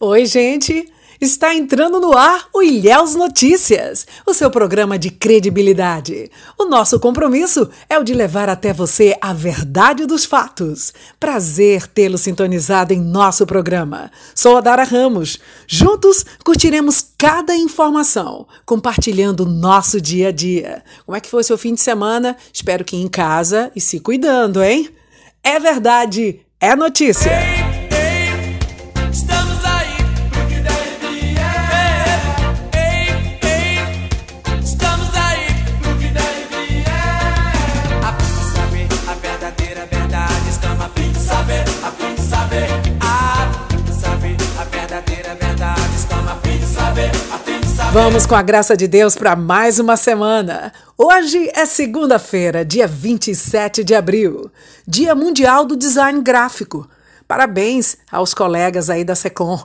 Oi, gente! Está entrando no ar o Ilhéus Notícias, o seu programa de credibilidade. O nosso compromisso é o de levar até você a verdade dos fatos. Prazer tê-lo sintonizado em nosso programa. Sou a Dara Ramos. Juntos curtiremos cada informação, compartilhando nosso dia a dia. Como é que foi seu fim de semana? Espero que em casa e se cuidando, hein? É verdade, é notícia. Vamos com a graça de Deus para mais uma semana. Hoje é segunda-feira, dia 27 de abril, Dia Mundial do Design Gráfico. Parabéns aos colegas aí da SECOM.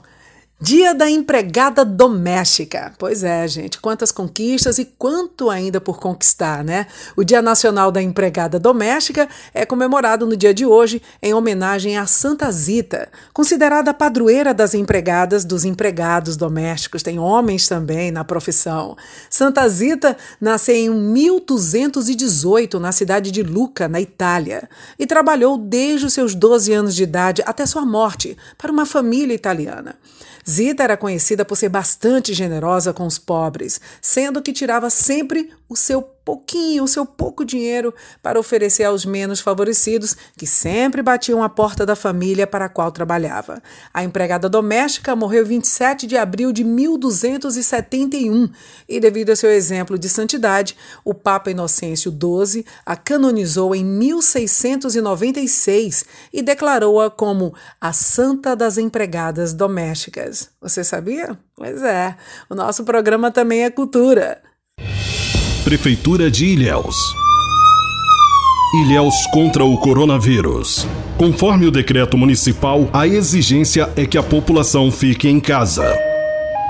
Dia da empregada doméstica. Pois é, gente, quantas conquistas e quanto ainda por conquistar, né? O Dia Nacional da Empregada Doméstica é comemorado no dia de hoje em homenagem a Santa Zita, considerada a padroeira das empregadas dos empregados domésticos. Tem homens também na profissão. Santa Zita nasceu em 1218 na cidade de Lucca, na Itália, e trabalhou desde os seus 12 anos de idade até sua morte para uma família italiana. Zita era conhecida por ser bastante generosa com os pobres, sendo que tirava sempre o seu pouquinho, o seu pouco dinheiro para oferecer aos menos favorecidos, que sempre batiam a porta da família para a qual trabalhava. A empregada doméstica morreu 27 de abril de 1271 e, devido ao seu exemplo de santidade, o Papa Inocêncio XII a canonizou em 1696 e declarou-a como a Santa das Empregadas Domésticas. Você sabia? Pois é, o nosso programa também é cultura. Prefeitura de Ilhéus. Ilhéus contra o coronavírus. Conforme o decreto municipal, a exigência é que a população fique em casa.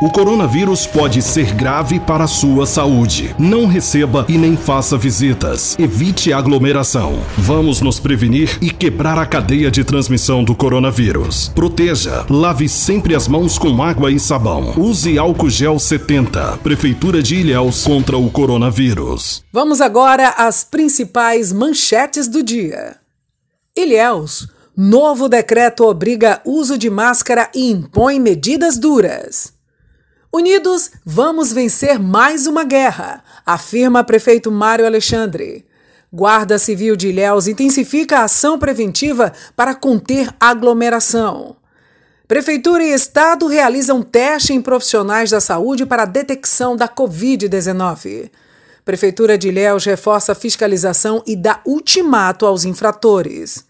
O coronavírus pode ser grave para a sua saúde. Não receba e nem faça visitas. Evite aglomeração. Vamos nos prevenir e quebrar a cadeia de transmissão do coronavírus. Proteja. Lave sempre as mãos com água e sabão. Use álcool gel 70. Prefeitura de Ilhéus contra o coronavírus. Vamos agora às principais manchetes do dia. Ilhéus. Novo decreto obriga uso de máscara e impõe medidas duras. Unidos, vamos vencer mais uma guerra, afirma prefeito Mário Alexandre. Guarda Civil de Ilhéus intensifica a ação preventiva para conter aglomeração. Prefeitura e Estado realizam teste em profissionais da saúde para a detecção da Covid-19. Prefeitura de Ilhéus reforça a fiscalização e dá ultimato aos infratores.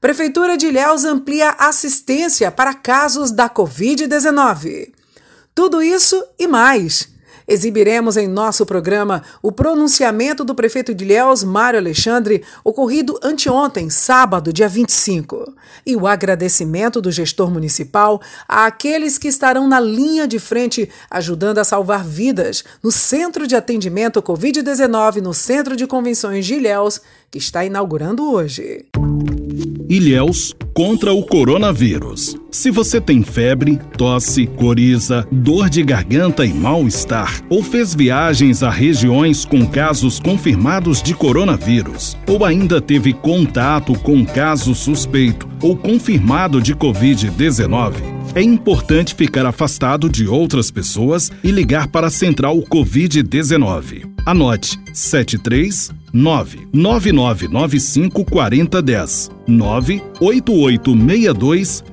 Prefeitura de Ilhéus amplia assistência para casos da Covid-19. Tudo isso e mais. Exibiremos em nosso programa o pronunciamento do prefeito de Ilhéus, Mário Alexandre, ocorrido anteontem, sábado, dia 25, e o agradecimento do gestor municipal àqueles que estarão na linha de frente ajudando a salvar vidas no Centro de Atendimento Covid-19 no Centro de Convenções de Ilhéus, que está inaugurando hoje. Ilhéus contra o coronavírus. Se você tem febre, tosse, coriza, dor de garganta e mal-estar, ou fez viagens a regiões com casos confirmados de coronavírus, ou ainda teve contato com caso suspeito ou confirmado de Covid-19, é importante ficar afastado de outras pessoas e ligar para a Central Covid-19. Anote 73 99995 4010 98862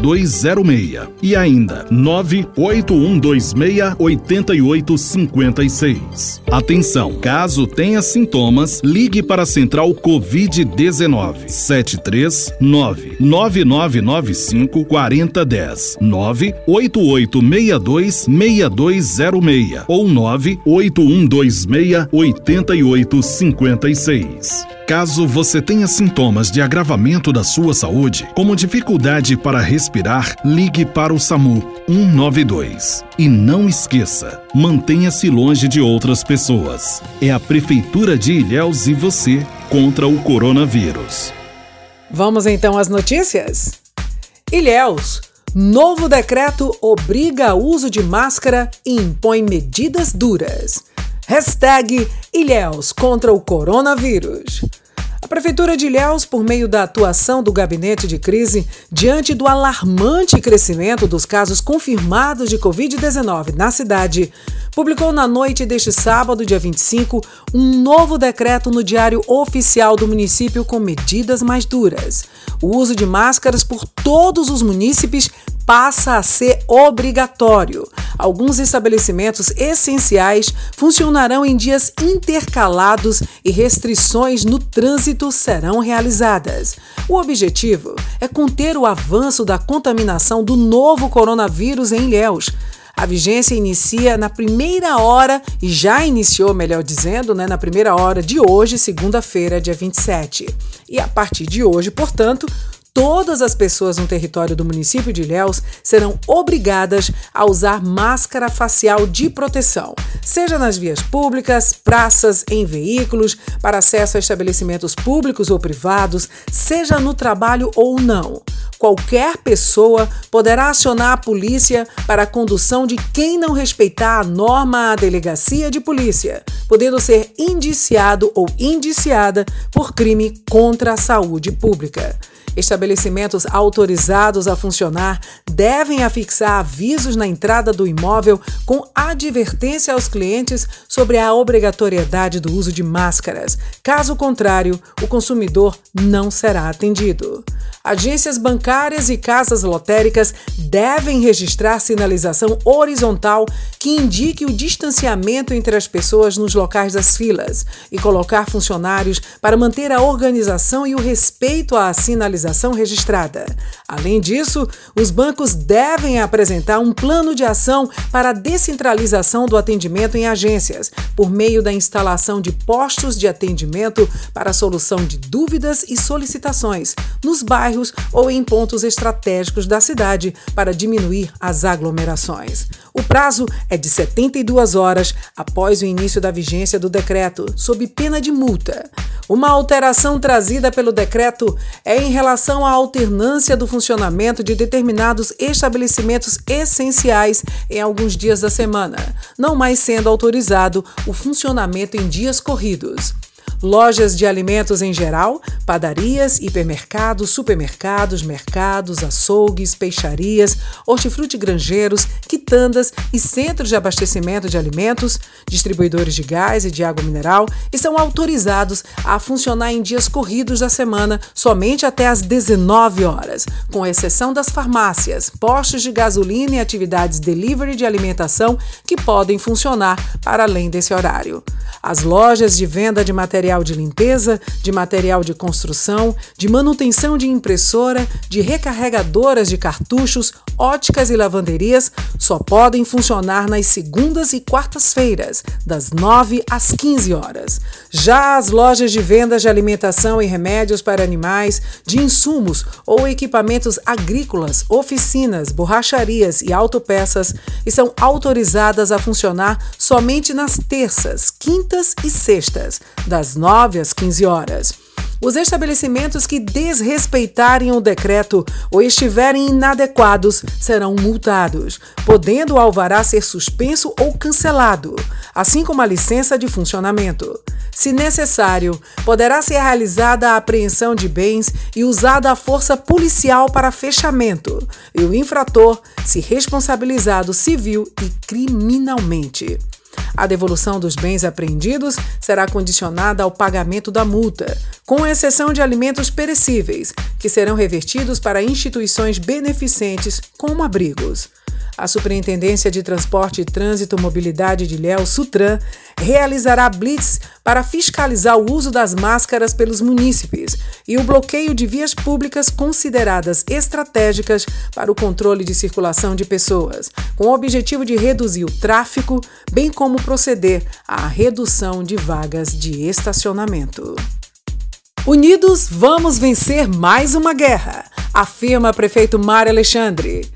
6206 e ainda 98126 8856. Atenção, caso tenha sintomas, ligue para a Central Covid-19 739 9995 4010 98862 6206 ou 98126 8856. Caso você tenha sintomas de agravamento da sua saúde, como dificuldade para respirar, ligue para o SAMU 192. E não esqueça, mantenha-se longe de outras pessoas. É a Prefeitura de Ilhéus e você contra o coronavírus. Vamos então às notícias? Ilhéus. Novo decreto obriga o uso de máscara e impõe medidas duras. Hashtag Ilhéus contra o coronavírus. Prefeitura de Ilhéus, por meio da atuação do gabinete de crise, diante do alarmante crescimento dos casos confirmados de Covid-19 na cidade, publicou na noite deste sábado, dia 25, um novo decreto no Diário Oficial do município com medidas mais duras. O uso de máscaras por todos os munícipes passa a ser obrigatório. Alguns estabelecimentos essenciais funcionarão em dias intercalados e restrições no trânsito serão realizadas. O objetivo é conter o avanço da contaminação do novo coronavírus em Ilhéus. A vigência inicia na primeira hora, e já iniciou, melhor dizendo, né, na primeira hora de hoje, segunda-feira, dia 27. E a partir de hoje, portanto, todas as pessoas no território do município de Ilhéus serão obrigadas a usar máscara facial de proteção, seja nas vias públicas, praças, em veículos, para acesso a estabelecimentos públicos ou privados, seja no trabalho ou não. Qualquer pessoa poderá acionar a polícia para a condução de quem não respeitar a norma à delegacia de polícia, podendo ser indiciado ou indiciada por crime contra a saúde pública. Estabelecimentos autorizados a funcionar devem afixar avisos na entrada do imóvel com advertência aos clientes sobre a obrigatoriedade do uso de máscaras. Caso contrário, o consumidor não será atendido. Agências bancárias e casas lotéricas devem registrar sinalização horizontal que indique o distanciamento entre as pessoas nos locais das filas e colocar funcionários para manter a organização e o respeito à sinalização registrada. Além disso, os bancos devem apresentar um plano de ação para a descentralização do atendimento em agências, por meio da instalação de postos de atendimento para a solução de dúvidas e solicitações nos bairros ou em pontos estratégicos da cidade para diminuir as aglomerações. O prazo é de 72 horas após o início da vigência do decreto, sob pena de multa. Uma alteração trazida pelo decreto é em relação à alternância do funcionamento de determinados estabelecimentos essenciais em alguns dias da semana, não mais sendo autorizado o funcionamento em dias corridos lojas de alimentos em geral, padarias, hipermercados, supermercados, mercados, açougues, peixarias, hortifruti granjeiros, quitandas e centros de abastecimento de alimentos, distribuidores de gás e de água mineral estão autorizados a funcionar em dias corridos da semana somente até às 19 horas, com exceção das farmácias, postos de gasolina e atividades delivery de alimentação que podem funcionar para além desse horário. As lojas de venda de material de limpeza, de material de construção, de manutenção de impressora, de recarregadoras de cartuchos, óticas e lavanderias só podem funcionar nas segundas e quartas-feiras, das 9 às 15 horas. Já as lojas de vendas de alimentação e remédios para animais, de insumos ou equipamentos agrícolas, oficinas, borracharias e autopeças estão autorizadas a funcionar somente nas terças, quintas e sextas, das 9 às 15 horas. Os estabelecimentos que desrespeitarem o decreto ou estiverem inadequados serão multados, podendo o alvará ser suspenso ou cancelado, assim como a licença de funcionamento. Se necessário, poderá ser realizada a apreensão de bens e usada a força policial para fechamento, e o infrator se responsabilizado civil e criminalmente. A devolução dos bens apreendidos será condicionada ao pagamento da multa, com exceção de alimentos perecíveis, que serão revertidos para instituições beneficentes, como abrigos. A Superintendência de Transporte e Trânsito Mobilidade de Léo, Sutran, realizará blitz para fiscalizar o uso das máscaras pelos munícipes e o bloqueio de vias públicas consideradas estratégicas para o controle de circulação de pessoas, com o objetivo de reduzir o tráfego, bem como proceder à redução de vagas de estacionamento. Unidos, vamos vencer mais uma guerra, afirma prefeito Mário Alexandre.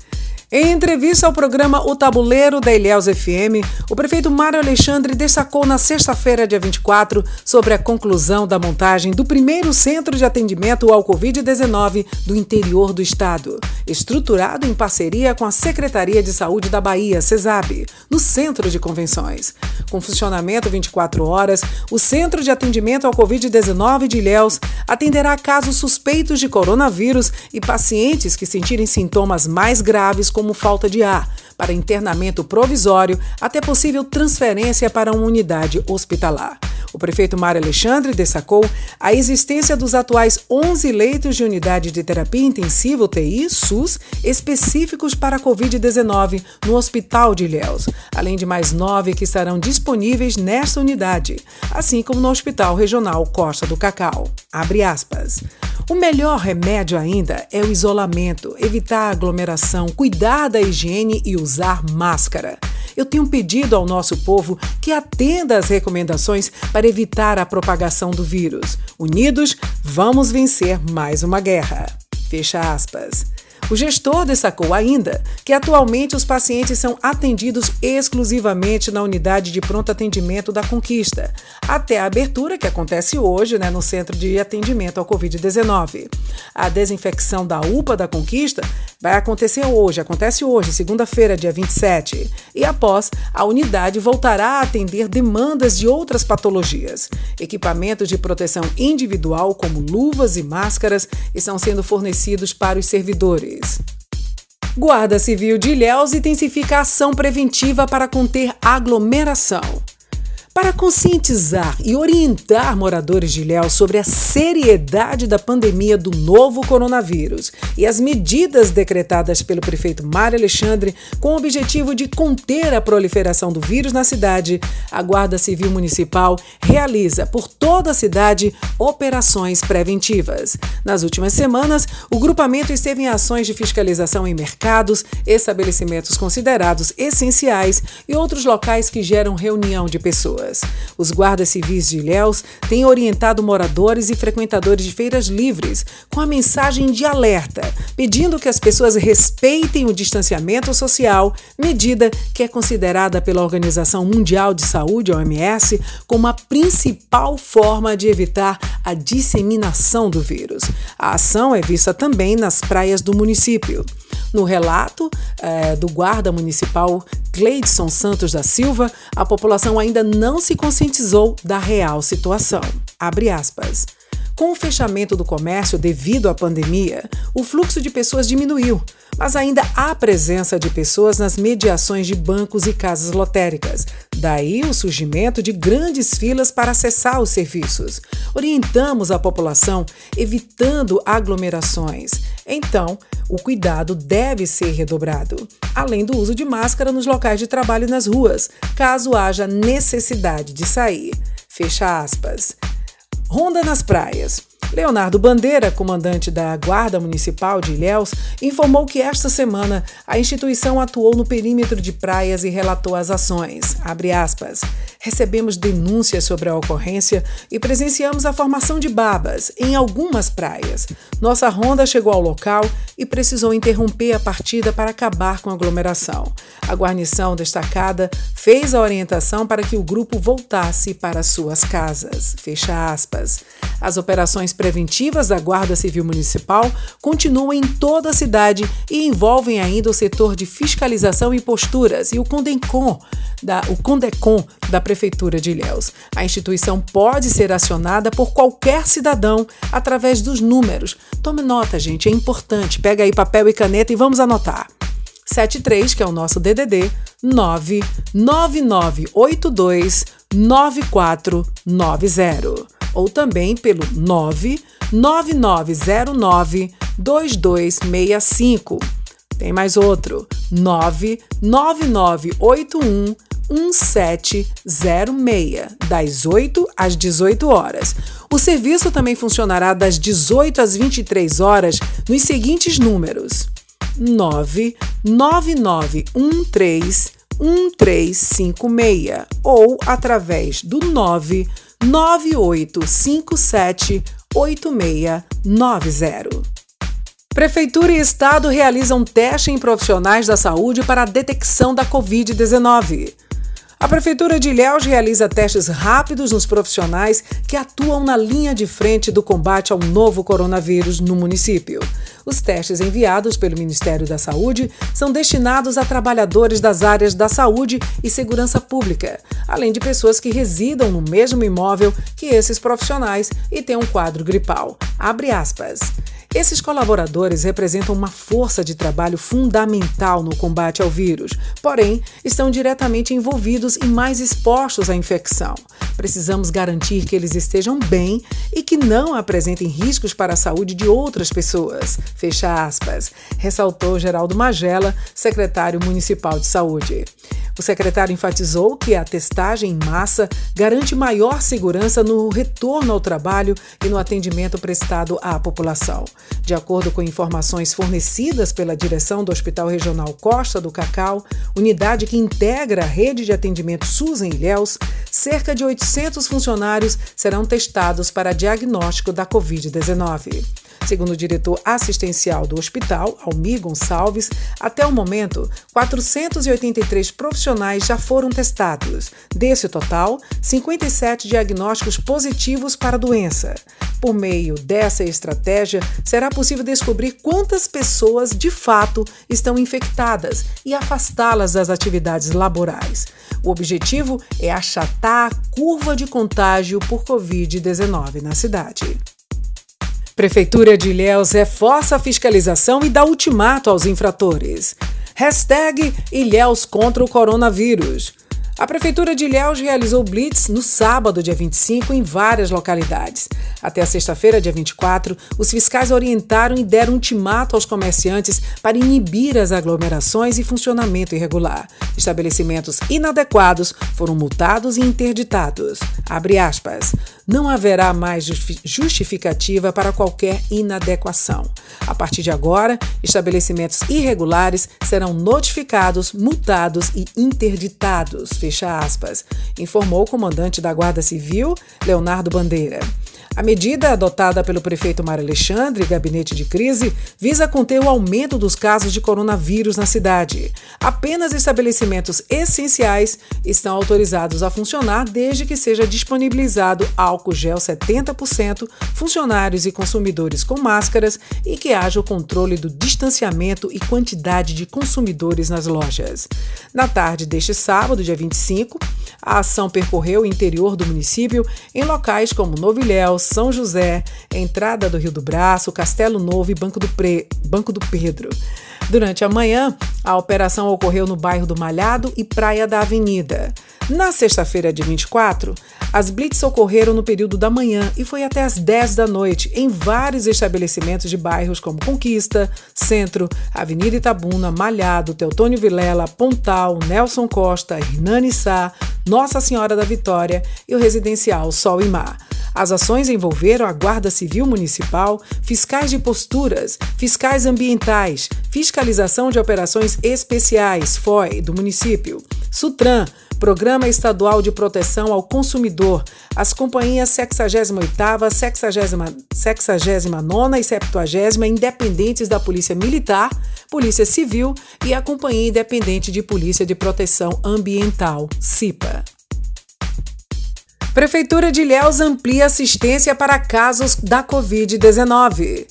Em entrevista ao programa O Tabuleiro da Ilhéus FM, o prefeito Mário Alexandre destacou na sexta-feira, dia 24, sobre a conclusão da montagem do primeiro centro de atendimento ao Covid-19 do interior do estado, estruturado em parceria com a Secretaria de Saúde da Bahia, CESAB, no Centro de Convenções. Com funcionamento 24 horas, o Centro de Atendimento ao Covid-19 de Ilhéus atenderá casos suspeitos de coronavírus e pacientes que sentirem sintomas mais graves como falta de ar, para internamento provisório até possível transferência para uma unidade hospitalar. O prefeito Mário Alexandre destacou a existência dos atuais 11 leitos de unidade de terapia intensiva UTI SUS específicos para a Covid-19 no Hospital de Ilhéus, além de mais nove que estarão disponíveis nesta unidade, assim como no Hospital Regional Costa do Cacau. Abre aspas. O melhor remédio ainda é o isolamento, evitar aglomeração, cuidar da higiene e usar máscara. Eu tenho pedido ao nosso povo que atenda às recomendações para evitar a propagação do vírus. Unidos, vamos vencer mais uma guerra. Fecha aspas. O gestor destacou ainda que atualmente os pacientes são atendidos exclusivamente na unidade de pronto atendimento da Conquista, até a abertura que acontece hoje né, no Centro de Atendimento ao Covid-19. A desinfecção da UPA da Conquista vai acontecer hoje, acontece hoje, segunda-feira, dia 27, e após a unidade voltará a atender demandas de outras patologias. Equipamentos de proteção individual, como luvas e máscaras, estão sendo fornecidos para os servidores. Guarda Civil de Ilhéus intensifica ação preventiva para conter aglomeração. Para conscientizar e orientar moradores de Ilhéus sobre a seriedade da pandemia do novo coronavírus e as medidas decretadas pelo prefeito Mário Alexandre com o objetivo de conter a proliferação do vírus na cidade, a Guarda Civil Municipal realiza por toda a cidade operações preventivas. Nas últimas semanas, o grupamento esteve em ações de fiscalização em mercados, estabelecimentos considerados essenciais e outros locais que geram reunião de pessoas pessoas. Os guardas civis de Ilhéus têm orientado moradores e frequentadores de feiras livres com a mensagem de alerta, pedindo que as pessoas respeitem o distanciamento social, medida que é considerada pela Organização Mundial de Saúde, OMS, como a principal forma de evitar a disseminação do vírus. A ação é vista também nas praias do município. No relato é, do guarda municipal Cleidson Santos da Silva, a população ainda não se conscientizou da real situação. Abre aspas. Com o fechamento do comércio devido à pandemia, o fluxo de pessoas diminuiu, mas ainda há presença de pessoas nas mediações de bancos e casas lotéricas. Daí o surgimento de grandes filas para acessar os serviços. Orientamos a população evitando aglomerações. Então, o cuidado deve ser redobrado, além do uso de máscara nos locais de trabalho e nas ruas, caso haja necessidade de sair. Fecha aspas. Ronda nas praias. Leonardo Bandeira, comandante da Guarda Municipal de Ilhéus, informou que esta semana a instituição atuou no perímetro de praias e relatou as ações. Recebemos denúncias sobre a ocorrência e presenciamos a formação de babas em algumas praias. Nossa ronda chegou ao local e precisou interromper a partida para acabar com a aglomeração. A guarnição destacada fez a orientação para que o grupo voltasse para suas casas. Fecha aspas. As operações preventivas da Guarda Civil Municipal continuam em toda a cidade e envolvem ainda o setor de fiscalização e posturas e o Condecom, da, o Condecom da Prefeitura de Ilhéus. A instituição pode ser acionada por qualquer cidadão através dos números. Tome nota, gente, é importante. Pega aí papel e caneta e vamos anotar. 73, que é o nosso DDD, 99982 9490 ou também pelo 99909 2265. Tem mais outro, 99981 1706, das 8 às 18 horas. O serviço também funcionará das 18 às 23 horas nos seguintes números: 99913 1356 ou através do 9 9857 8690. Prefeitura e Estado realizam teste em profissionais da saúde para a detecção da Covid-19. A Prefeitura de Ilhéus realiza testes rápidos nos profissionais que atuam na linha de frente do combate ao novo coronavírus no município. Os testes enviados pelo Ministério da Saúde são destinados a trabalhadores das áreas da saúde e segurança pública, além de pessoas que residam no mesmo imóvel que esses profissionais e têm um quadro gripal. Abre aspas. Esses colaboradores representam uma força de trabalho fundamental no combate ao vírus, porém, estão diretamente envolvidos e mais expostos à infecção. Precisamos garantir que eles estejam bem e que não apresentem riscos para a saúde de outras pessoas. Fecha aspas, ressaltou Geraldo Magela, secretário municipal de saúde. O secretário enfatizou que a testagem em massa garante maior segurança no retorno ao trabalho e no atendimento prestado à população. De acordo com informações fornecidas pela direção do Hospital Regional Costa do Cacau, unidade que integra a rede de atendimento SUS em Ilhéus, cerca de 800 funcionários serão testados para diagnóstico da Covid-19. Segundo o diretor assistencial do hospital, Almir Gonçalves, até o momento, 483 profissionais já foram testados. Desse total, 57 diagnósticos positivos para a doença. Por meio dessa estratégia, será possível descobrir quantas pessoas de fato estão infectadas e afastá-las das atividades laborais. O objetivo é achatar a curva de contágio por Covid-19 na cidade. Prefeitura de Ilhéus reforça a fiscalização e dá ultimato aos infratores. Hashtag Ilhéus contra o coronavírus. A Prefeitura de Ilhéus realizou blitz no sábado, dia 25, em várias localidades. Até a sexta-feira, dia 24, os fiscais orientaram e deram ultimato aos comerciantes para inibir as aglomerações e funcionamento irregular. Estabelecimentos inadequados foram multados e interditados. Não haverá mais justificativa para qualquer inadequação. A partir de agora, estabelecimentos irregulares serão notificados, multados e interditados fecha aspas, informou o comandante da Guarda Civil, Leonardo Bandeira. A medida adotada pelo prefeito Mário Alexandre e gabinete de crise visa conter o aumento dos casos de coronavírus na cidade. Apenas estabelecimentos essenciais estão autorizados a funcionar desde que seja disponibilizado álcool gel 70%, funcionários e consumidores com máscaras e que haja o controle do distanciamento e quantidade de consumidores nas lojas. Na tarde deste sábado, dia 25, a ação percorreu o interior do município em locais como Novilhéu, São José, entrada do Rio do Braço, Castelo Novo e Banco do, Pre... Banco do Pedro. Durante a manhã, a operação ocorreu no bairro do Malhado e Praia da Avenida. Na sexta-feira, de 24, as blitz ocorreram no período da manhã e foi até às 10 da noite em vários estabelecimentos de bairros como Conquista, Centro, Avenida Itabuna, Malhado, Teutônio Vilela, Pontal, Nelson Costa, Hernani Sá, Nossa Senhora da Vitória e o residencial Sol e Mar. As ações envolveram a Guarda Civil Municipal, fiscais de posturas, fiscais ambientais, fiscalização de operações especiais, FOI, do município, Sutran, Programa Estadual de Proteção ao Consumidor, as companhias 68ª, 69 e 70 independentes da Polícia Militar, Polícia Civil e a Companhia Independente de Polícia de Proteção Ambiental, CIPA. Prefeitura de Ilhéus amplia assistência para casos da Covid-19.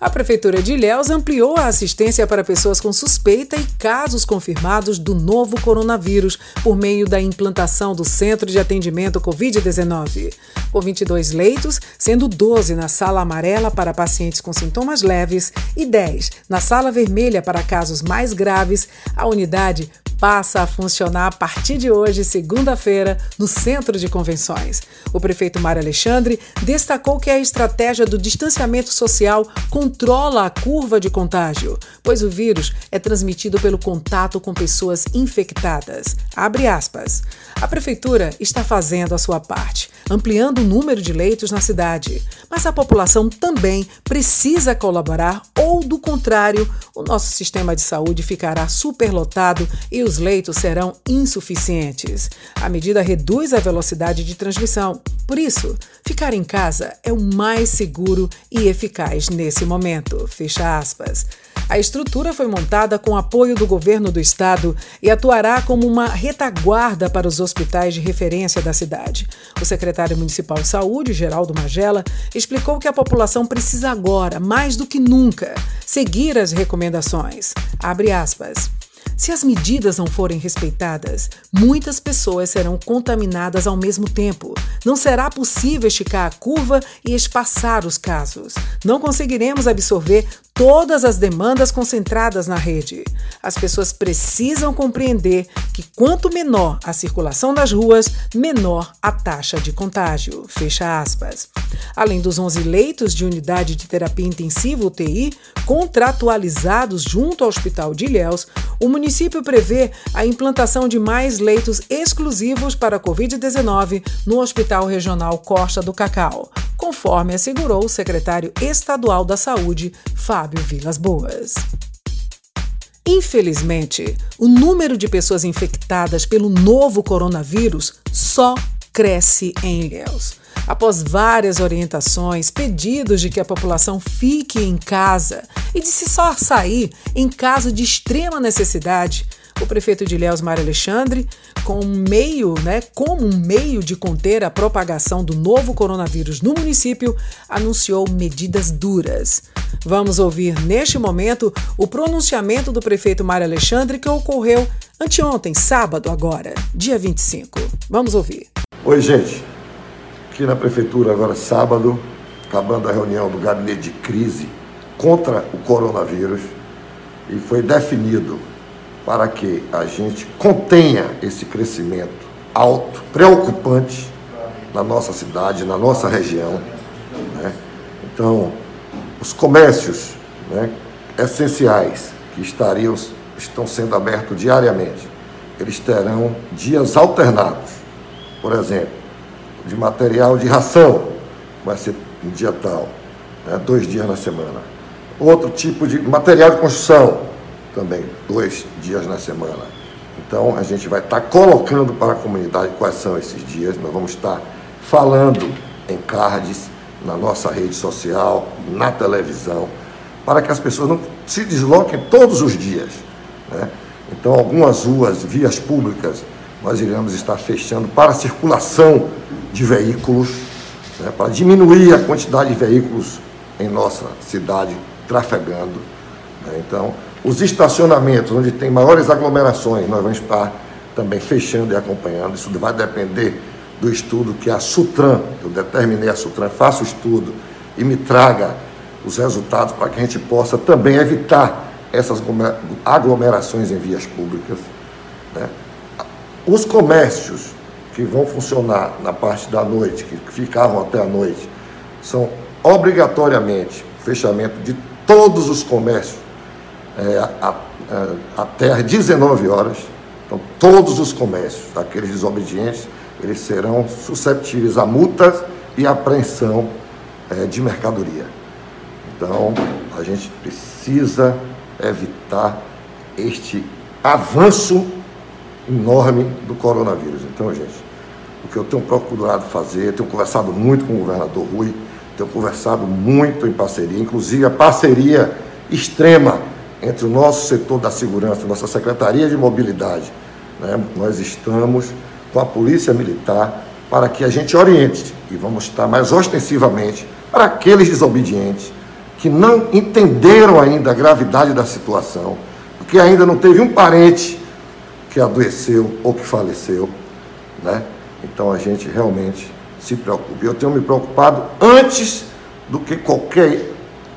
A Prefeitura de Ilhéus ampliou a assistência para pessoas com suspeita e casos confirmados do novo coronavírus por meio da implantação do Centro de Atendimento Covid-19. Com 22 leitos, sendo 12 na sala amarela para pacientes com sintomas leves e 10 na sala vermelha para casos mais graves, a unidade passa a funcionar a partir de hoje, segunda-feira, no Centro de Convenções. O prefeito Mário Alexandre destacou que a estratégia do distanciamento social controla a curva de contágio, pois o vírus é transmitido pelo contato com pessoas infectadas. Abre aspas. A prefeitura está fazendo a sua parte, ampliando o número de leitos na cidade, mas a população também precisa colaborar ou, do contrário, o nosso sistema de saúde ficará superlotado e os os leitos serão insuficientes. A medida reduz a velocidade de transmissão. Por isso, ficar em casa é o mais seguro e eficaz nesse momento. Fecha aspas. A estrutura foi montada com apoio do governo do estado e atuará como uma retaguarda para os hospitais de referência da cidade. O secretário municipal de saúde, Geraldo Magela, explicou que a população precisa agora, mais do que nunca, seguir as recomendações. Abre aspas. Se as medidas não forem respeitadas, muitas pessoas serão contaminadas ao mesmo tempo. Não será possível esticar a curva e espaçar os casos. Não conseguiremos absorver todas as demandas concentradas na rede. As pessoas precisam compreender que quanto menor a circulação das ruas, menor a taxa de contágio. Fecha aspas. Além dos 11 leitos de unidade de terapia intensiva UTI contratualizados junto ao Hospital de Ilhéus, o município prevê a implantação de mais leitos exclusivos para a Covid-19 no Hospital Regional Costa do Cacau, conforme assegurou o secretário estadual da Saúde, Fábio Vilas Boas. Infelizmente, o número de pessoas infectadas pelo novo coronavírus só cresce em Ilhéus. Após várias orientações, pedidos de que a população fique em casa e de se só sair em caso de extrema necessidade, o prefeito de Ilhéus, Mário Alexandre, com um meio, né, como um meio de conter a propagação do novo coronavírus no município, anunciou medidas duras. Vamos ouvir neste momento o pronunciamento do prefeito Mário Alexandre que ocorreu anteontem, sábado agora, dia 25. Vamos ouvir. Oi, gente. Aqui na prefeitura agora sábado, acabando a reunião do gabinete de crise contra o coronavírus e foi definido para que a gente contenha esse crescimento alto, preocupante na nossa cidade, na nossa região. Né? Então, os comércios né, essenciais que estariam, estão sendo abertos diariamente, eles terão dias alternados. Por exemplo, de material de ração, vai ser um dia tal, né, dois dias na semana. Outro tipo de material de construção, também dois dias na semana. Então a gente vai estar colocando para a comunidade quais são esses dias. Nós vamos estar falando em cards na nossa rede social, na televisão, para que as pessoas não se desloquem todos os dias. Né? Então algumas ruas, vias públicas, nós iremos estar fechando para circulação de veículos, né? para diminuir a quantidade de veículos em nossa cidade trafegando. Né? Então, os estacionamentos, onde tem maiores aglomerações, nós vamos estar também fechando e acompanhando. Isso vai depender do estudo que a Sutran, eu determinei a Sutran, faça o estudo e me traga os resultados para que a gente possa também evitar essas aglomerações em vias públicas. Né? Os comércios que vão funcionar na parte da noite, que ficavam até a noite, são obrigatoriamente fechamento de todos os comércios é, a, a, até às 19 horas. Então, todos os comércios, aqueles desobedientes, eles serão susceptíveis a multas e apreensão é, de mercadoria. Então, a gente precisa evitar este avanço enorme do coronavírus. Então, gente, o que eu tenho procurado fazer, tenho conversado muito com o governador Rui, tenho conversado muito em parceria, inclusive a parceria extrema entre o nosso setor da segurança, nossa Secretaria de Mobilidade, né, nós estamos com a Polícia Militar para que a gente oriente e vamos estar mais ostensivamente para aqueles desobedientes que não entenderam ainda a gravidade da situação, porque ainda não teve um parente que adoeceu ou que faleceu, né? Então a gente realmente se preocupa. Eu tenho me preocupado antes do que qualquer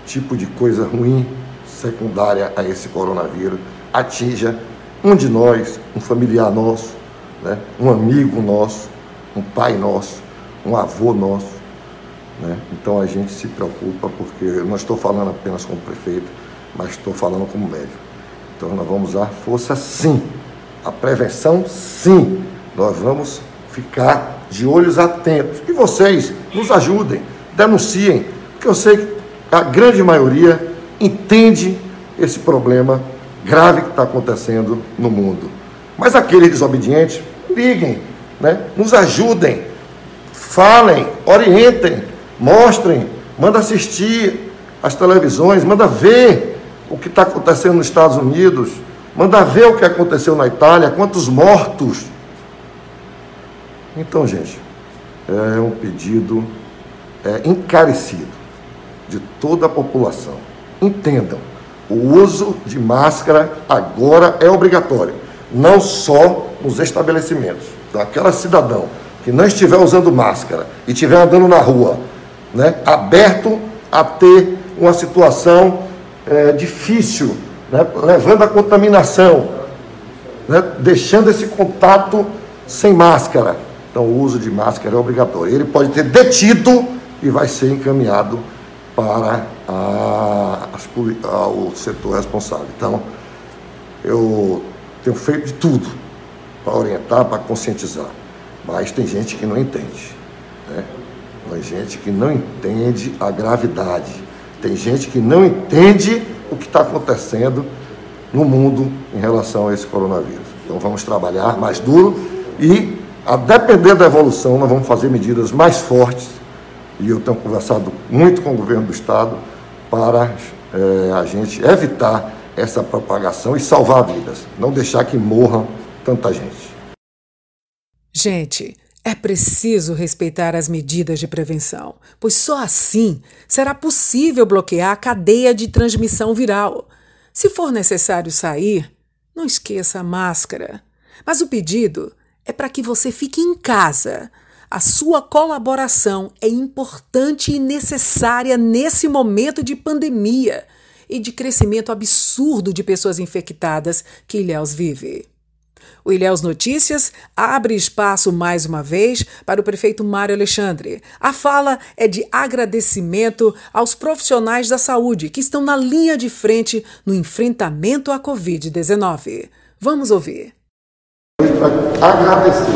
tipo de coisa ruim secundária a esse coronavírus atinja um de nós, um familiar nosso, né? um amigo nosso, um pai nosso, um avô nosso. Né? Então a gente se preocupa, porque eu não estou falando apenas como prefeito, mas estou falando como médico. Então nós vamos usar força sim, a prevenção sim, nós vamos ficar de olhos atentos. E vocês nos ajudem, denunciem, porque eu sei que a grande maioria entende esse problema grave que está acontecendo no mundo. Mas aqueles desobedientes, liguem, né? nos ajudem, falem, orientem, mostrem, manda assistir as televisões, manda ver o que está acontecendo nos Estados Unidos, manda ver o que aconteceu na Itália, quantos mortos. Então, gente, é um pedido é, encarecido de toda a população. Entendam, o uso de máscara agora é obrigatório, não só nos estabelecimentos. Aquela cidadão que não estiver usando máscara e estiver andando na rua, né, aberto a ter uma situação é, difícil, né, levando a contaminação, né, deixando esse contato sem máscara. Então, o uso de máscara é obrigatório. Ele pode ter detido e vai ser encaminhado para a, a, o setor responsável. Então, eu tenho feito de tudo para orientar, para conscientizar. Mas tem gente que não entende. Né? Tem gente que não entende a gravidade. Tem gente que não entende o que está acontecendo no mundo em relação a esse coronavírus. Então vamos trabalhar mais duro e, a depender da evolução, nós vamos fazer medidas mais fortes. E eu tenho conversado muito com o governo do Estado para é, a gente evitar essa propagação e salvar vidas, não deixar que morra tanta gente. Gente, é preciso respeitar as medidas de prevenção, pois só assim será possível bloquear a cadeia de transmissão viral. Se for necessário sair, não esqueça a máscara. Mas o pedido é para que você fique em casa. A sua colaboração é importante e necessária nesse momento de pandemia e de crescimento absurdo de pessoas infectadas que Ilhéus vive. O Ilhéus Notícias abre espaço mais uma vez para o prefeito Mário Alexandre. A fala é de agradecimento aos profissionais da saúde que estão na linha de frente no enfrentamento à Covid-19. Vamos ouvir. Agradecer.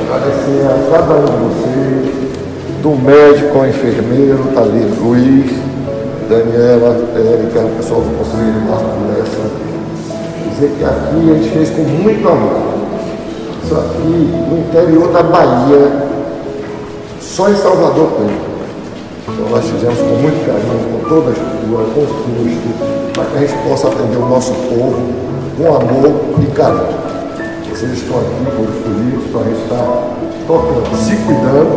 Agradecer a cada um de vocês, do médico ao enfermeiro, ali, Luiz, Daniela, Érica, o pessoal do Conselho Marco Lessa dizer que aqui a gente fez com muito amor. Isso aqui no interior da Bahia, só em Salvador tem. Então nós fizemos com muito carinho, com toda a estrutura, com custo, para que a gente possa atender o nosso povo com amor e carinho. Vocês estão aqui por escolhidos, então a gente está tocando, se cuidando,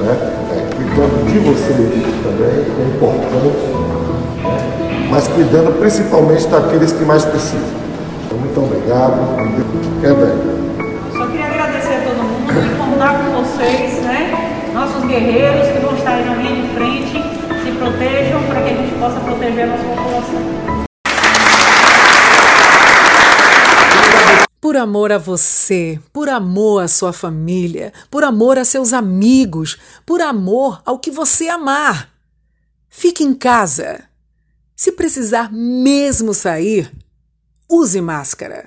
né? É, cuidando de vocês também, que é importante, né? mas cuidando principalmente daqueles que mais precisam. Muito obrigado. É bem. Só queria agradecer a todo mundo e contar com vocês, né? Nossos guerreiros que vão estar aí na linha de frente, se protejam para que a gente possa proteger a nossa população. Por amor a você, por amor à sua família, por amor a seus amigos, por amor ao que você amar. Fique em casa. Se precisar mesmo sair, use máscara.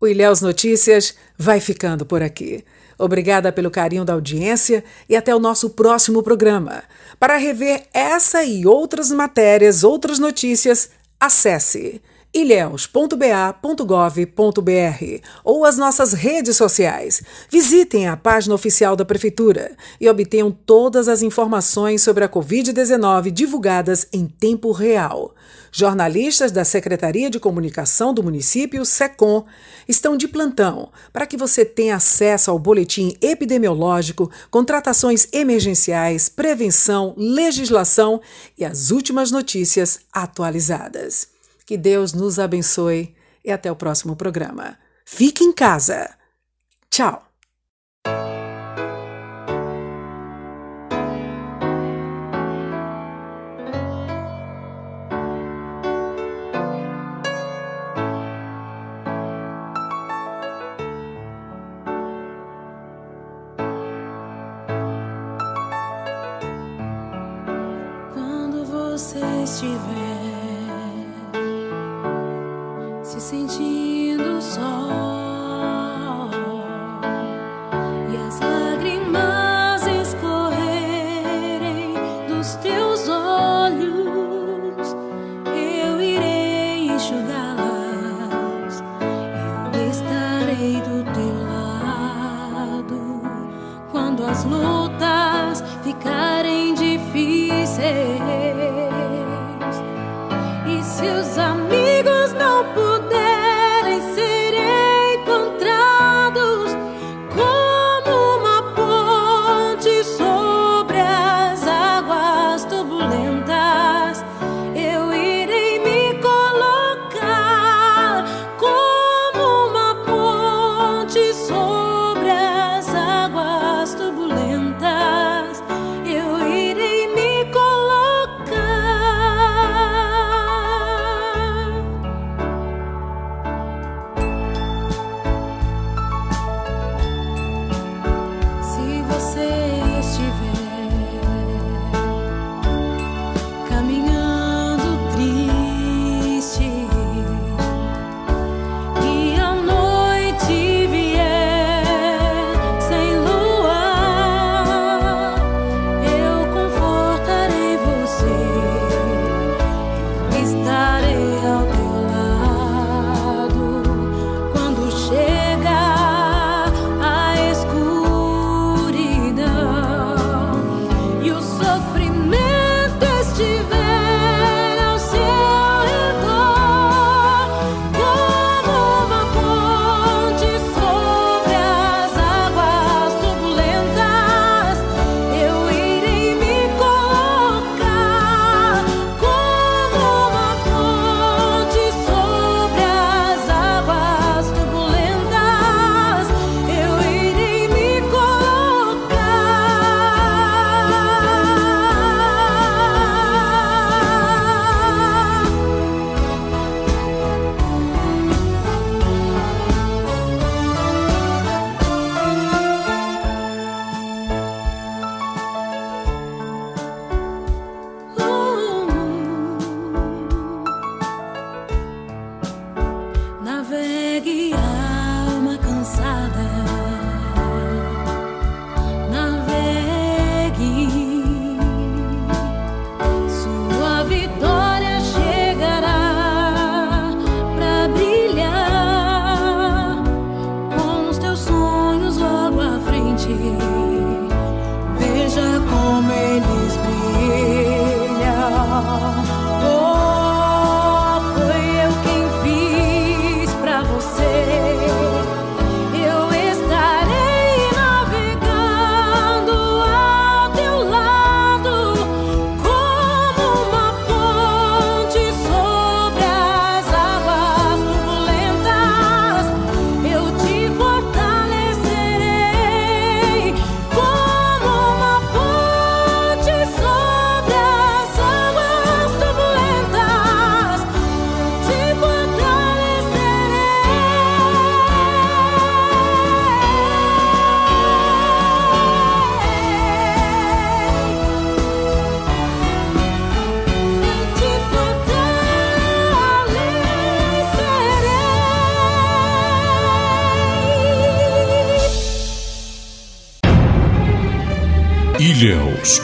O Ilhéus Notícias vai ficando por aqui. Obrigada pelo carinho da audiência e até o nosso próximo programa. Para rever essa e outras matérias, outras notícias, acesse ilhéus.ba.gov.br ou as nossas redes sociais. Visitem a página oficial da Prefeitura e obtenham todas as informações sobre a Covid-19 divulgadas em tempo real. Jornalistas da Secretaria de Comunicação do município, SECOM, estão de plantão para que você tenha acesso ao boletim epidemiológico, contratações emergenciais, prevenção, legislação e as últimas notícias atualizadas. Que Deus nos abençoe e até o próximo programa. Fique em casa. Tchau.